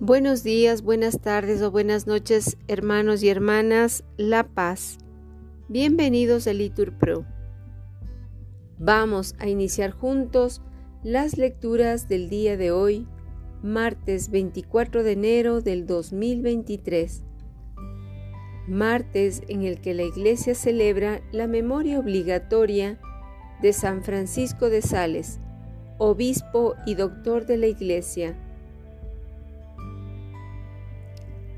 Buenos días, buenas tardes o buenas noches, hermanos y hermanas La Paz. Bienvenidos a Litur Pro. Vamos a iniciar juntos las lecturas del día de hoy, martes 24 de enero del 2023. Martes en el que la Iglesia celebra la memoria obligatoria de San Francisco de Sales, obispo y doctor de la Iglesia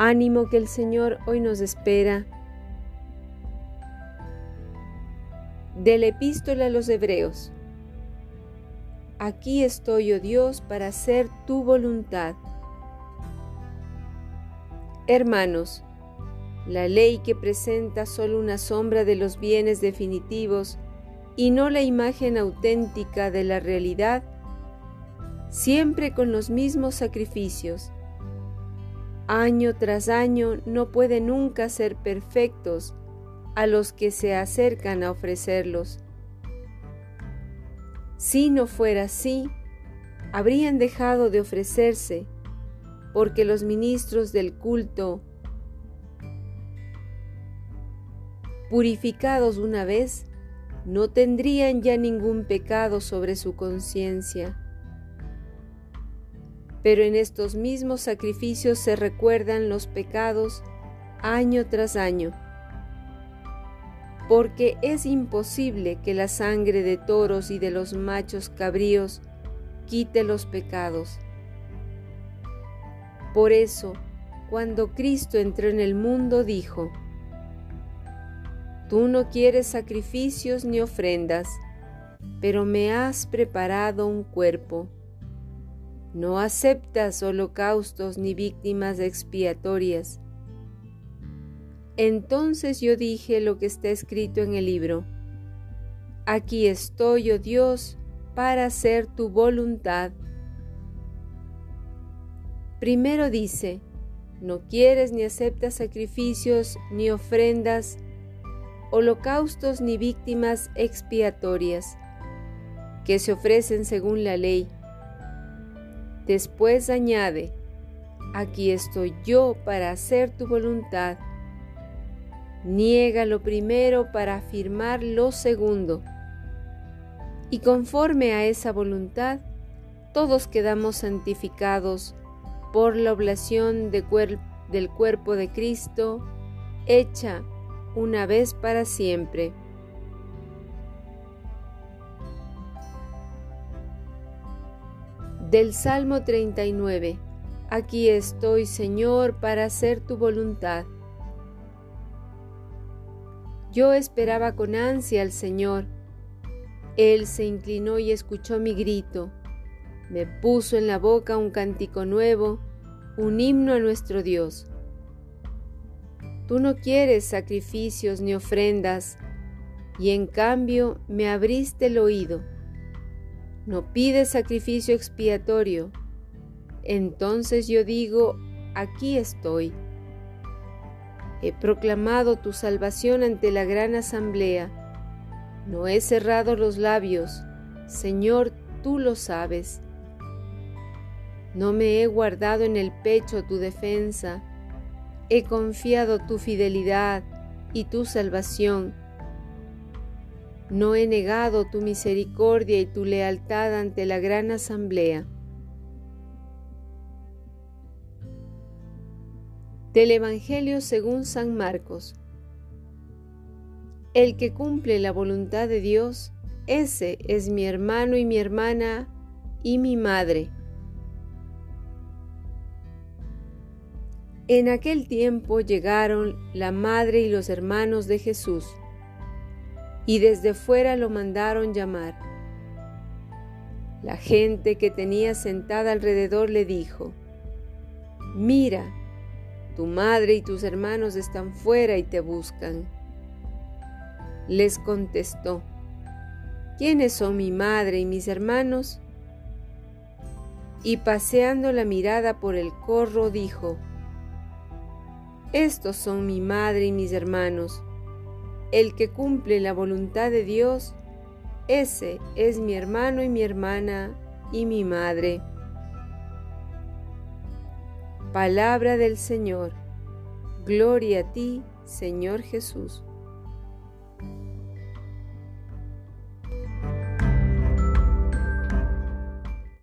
Ánimo que el Señor hoy nos espera. De la epístola a los Hebreos. Aquí estoy, oh Dios, para hacer tu voluntad. Hermanos, la ley que presenta solo una sombra de los bienes definitivos y no la imagen auténtica de la realidad, siempre con los mismos sacrificios, año tras año no puede nunca ser perfectos a los que se acercan a ofrecerlos. Si no fuera así, habrían dejado de ofrecerse, porque los ministros del culto, purificados una vez, no tendrían ya ningún pecado sobre su conciencia pero en estos mismos sacrificios se recuerdan los pecados año tras año, porque es imposible que la sangre de toros y de los machos cabríos quite los pecados. Por eso, cuando Cristo entró en el mundo, dijo, Tú no quieres sacrificios ni ofrendas, pero me has preparado un cuerpo no aceptas holocaustos ni víctimas expiatorias. Entonces yo dije lo que está escrito en el libro. Aquí estoy, oh Dios, para hacer tu voluntad. Primero dice, no quieres ni aceptas sacrificios ni ofrendas, holocaustos ni víctimas expiatorias, que se ofrecen según la ley Después añade, aquí estoy yo para hacer tu voluntad. Niega lo primero para afirmar lo segundo. Y conforme a esa voluntad, todos quedamos santificados por la oblación del cuerpo de Cristo, hecha una vez para siempre. Del Salmo 39. Aquí estoy, Señor, para hacer tu voluntad. Yo esperaba con ansia al Señor. Él se inclinó y escuchó mi grito. Me puso en la boca un cántico nuevo, un himno a nuestro Dios. Tú no quieres sacrificios ni ofrendas, y en cambio me abriste el oído no pides sacrificio expiatorio. Entonces yo digo, aquí estoy. He proclamado tu salvación ante la gran asamblea. No he cerrado los labios. Señor, tú lo sabes. No me he guardado en el pecho tu defensa. He confiado tu fidelidad y tu salvación no he negado tu misericordia y tu lealtad ante la gran asamblea. Del Evangelio según San Marcos. El que cumple la voluntad de Dios, ese es mi hermano y mi hermana y mi madre. En aquel tiempo llegaron la madre y los hermanos de Jesús y desde fuera lo mandaron llamar. La gente que tenía sentada alrededor le dijo, Mira, tu madre y tus hermanos están fuera y te buscan. Les contestó, ¿quiénes son mi madre y mis hermanos? Y paseando la mirada por el corro dijo, Estos son mi madre y mis hermanos el que cumple la voluntad de Dios, ese es mi hermano y mi hermana y mi madre. Palabra del Señor. Gloria a ti, Señor Jesús.